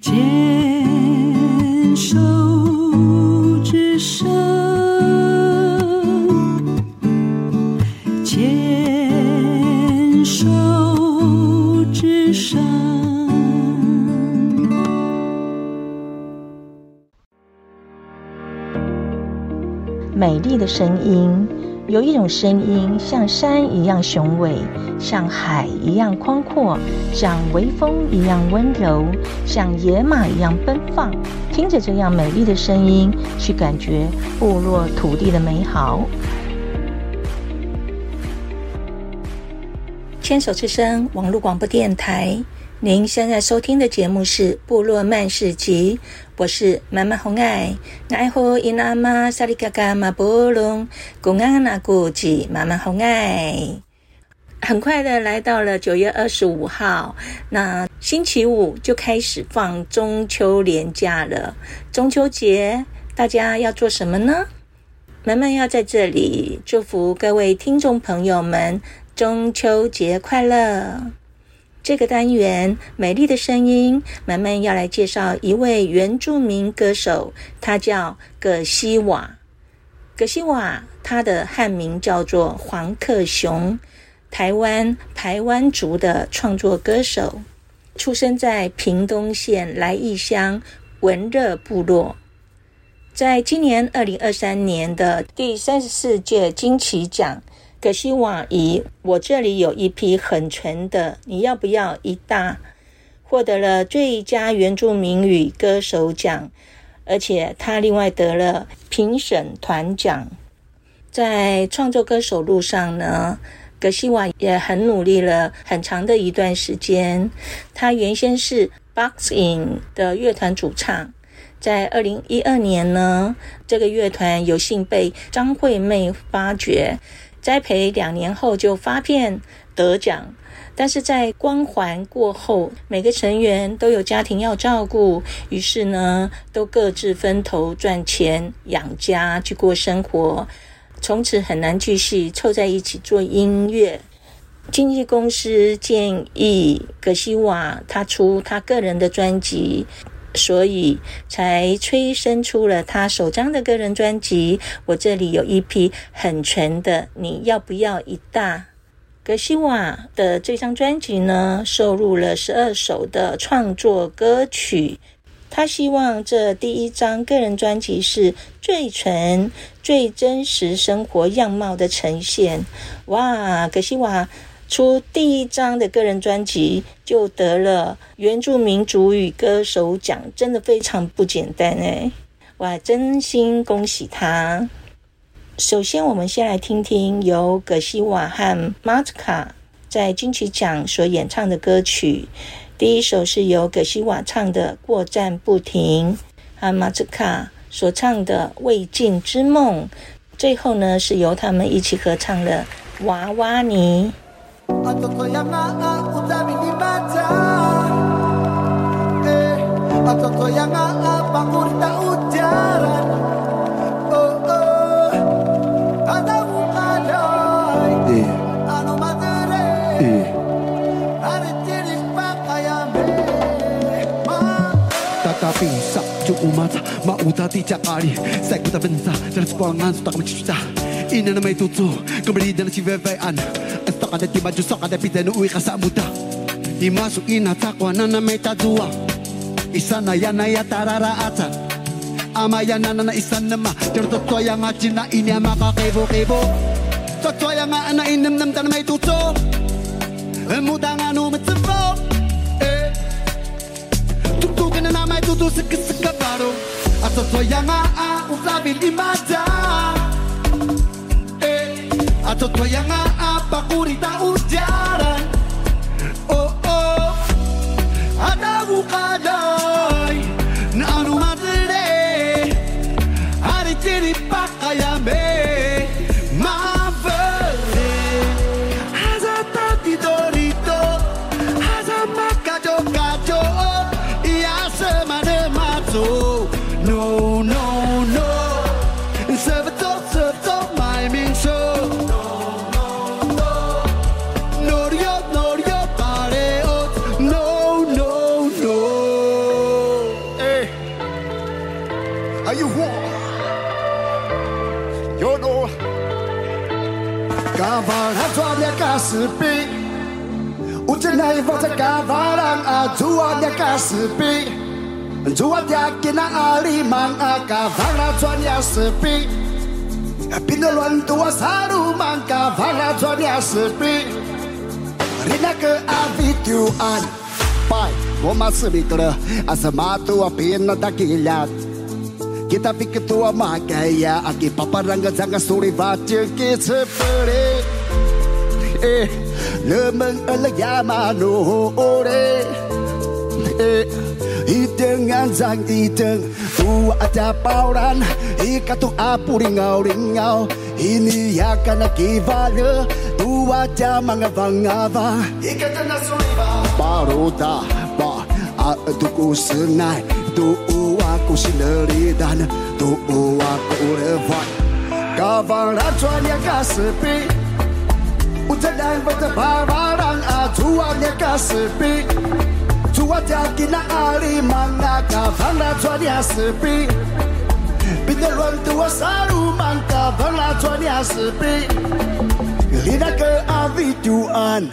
牵手之声，牵手之声。美丽的声音。有一种声音，像山一样雄伟，像海一样宽阔，像微风一样温柔，像野马一样奔放。听着这样美丽的声音，去感觉部落土地的美好。牵手之声网络广播电台，您现在收听的节目是《部落漫市集》。我是妈妈红爱，爱护伊那妈萨里嘎嘎马波隆，公安那古吉妈妈红爱。很快的来到了九月二十五号，那星期五就开始放中秋连假了。中秋节大家要做什么呢？妈妈要在这里祝福各位听众朋友们中秋节快乐。这个单元《美丽的声音》，慢慢要来介绍一位原住民歌手，他叫葛西瓦。葛西瓦，他的汉名叫做黄克雄，台湾台湾族的创作歌手，出生在屏东县来义乡文热部落。在今年二零二三年的第三十四届金曲奖。葛西瓦以我这里有一批很纯的，你要不要一大？获得了最佳原住民语歌手奖，而且他另外得了评审团奖。在创作歌手路上呢，格西瓦也很努力了很长的一段时间。他原先是 Boxing 的乐团主唱，在二零一二年呢，这个乐团有幸被张惠妹发掘。栽培两年后就发片得奖，但是在光环过后，每个成员都有家庭要照顾，于是呢，都各自分头赚钱养家去过生活，从此很难继续凑在一起做音乐。经纪公司建议葛西瓦他出他个人的专辑。所以才催生出了他首张的个人专辑。我这里有一批很全的，你要不要一大？葛西瓦的这张专辑呢，收录了十二首的创作歌曲。他希望这第一张个人专辑是最纯、最真实生活样貌的呈现。哇，葛西瓦！出第一张的个人专辑就得了原住民族语歌手奖，真的非常不简单哎！哇，真心恭喜他！首先，我们先来听听由葛西瓦和马兹卡在金曲奖所演唱的歌曲。第一首是由葛西瓦唱的《过站不停》，哈马兹卡所唱的《未尽之梦》，最后呢是由他们一起合唱的《娃娃泥》。Kapisa ju umata Mautati cakari Sekuta bensa Dalam sekuangan Sutak mencucita Ina na may tutu, Kembali dalam si an. Esta kada tiba jusak kada pita Nuwi ka sa muda Imasu ina takwa na na may tadua Isa na yan na yatarara ata. Amaya na na na isa na ma Pero totoo yung atin na inya makakibo-kibo Totoo yung nga na inamnam ta na may tutsu Muda nga numitsubo Muda nga numitsubo tudo se atau se acabaram A tatuayana a Eh atau y mata A ah, a ah, a pakurita ujaran. Oh oh. Ada bukadan want. You know. Kavalan tuanya kasipi. Ujenai vata kavalan ajuanya kasipi. Juat yakina alimang akavala tuanya sepi. Pinaluan tua saru mangka vala tuanya sepi. Rina ke avituan. Pai, goma sebitura asamatu apina dakilat. Kita Kita piket tua ketua makaya aki paparanga zanga suri vatu kisepuri Eh, lemeng ala ya manu ore. Eh, iteng anjang iteng Tua ada pauran Ikatu apu ringau ringau Ini ya akan akivale Tua ada mga vangava Ikatan nasuriba Paruta ba. Atuku senai Tuu aku sineridan Tu aku levat Kavalan tuanya kasepi Utanang bertebaran Atuannya kasepi Tua jakina ali manga Kavalan tuanya sepi Pinaluan tua saru mangka Kavalan tuanya sepi Lina ke avituan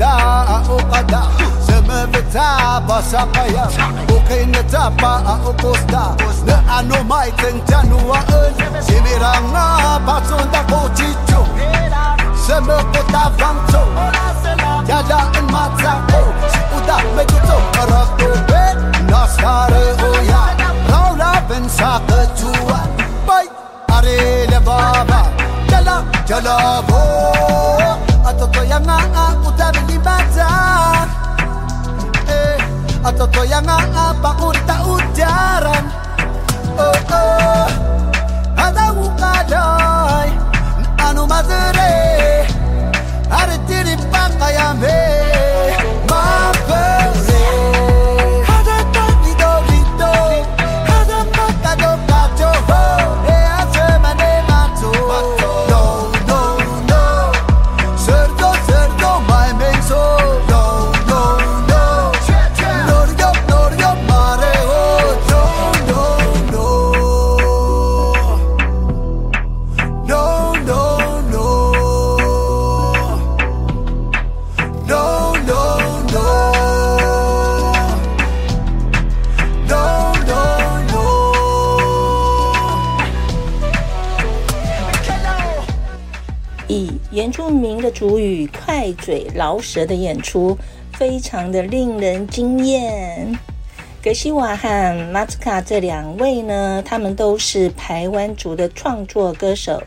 da o kada zama vita ba sa kaya o kai na ta ba a o kosta na ano mai tan janu wa an sibi rang na ba tun da ko ti jo ya ya rau la ben sa ka ju wa bai are baba jala jala 原住民的主语快嘴饶舌的演出，非常的令人惊艳。格西瓦和马兹卡这两位呢，他们都是台湾族的创作歌手，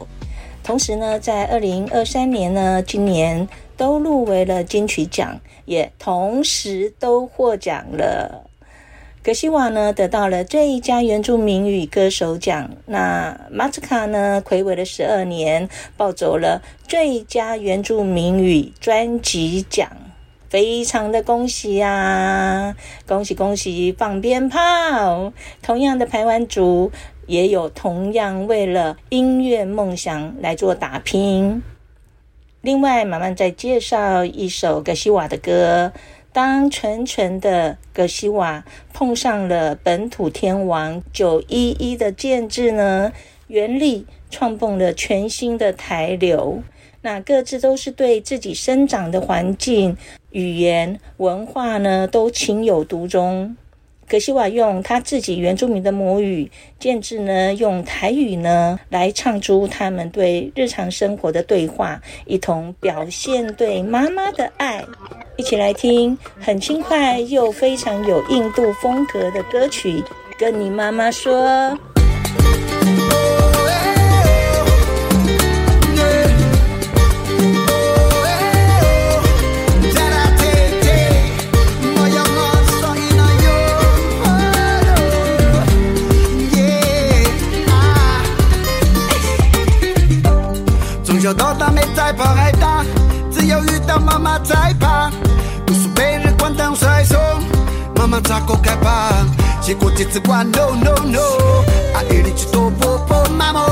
同时呢，在二零二三年呢，今年都入围了金曲奖，也同时都获奖了。格西瓦呢得到了最佳原住民语歌手奖，那马兹卡呢睽违了十二年，抱走了最佳原住民语专辑奖，非常的恭喜呀、啊！恭喜恭喜，放鞭炮！同样的排湾族也有同样为了音乐梦想来做打拼。另外，马漫再介绍一首格西瓦的歌。当纯纯的葛西瓦碰上了本土天王九一一的建制呢，原力创蹦了全新的台流。那各自都是对自己生长的环境、语言、文化呢，都情有独钟。格西瓦用他自己原住民的母语，建制呢用台语呢来唱出他们对日常生活的对话，一同表现对妈妈的爱。一起来听很轻快又非常有印度风格的歌曲，跟你妈妈说。qualquer part. J'ai côté de quoi, no, no, no. A eri chito po mamo.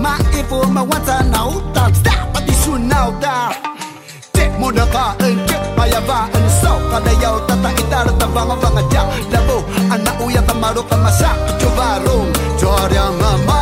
Ma ifo ma wata na uta. Stop, but this one na da. Take mo na ba, and get my yava, and so. Palayaw, tata itara, tabanga, banga, ja. Labo, ana uya, kamaro, kamasa, kachuvaro. Jorya mama.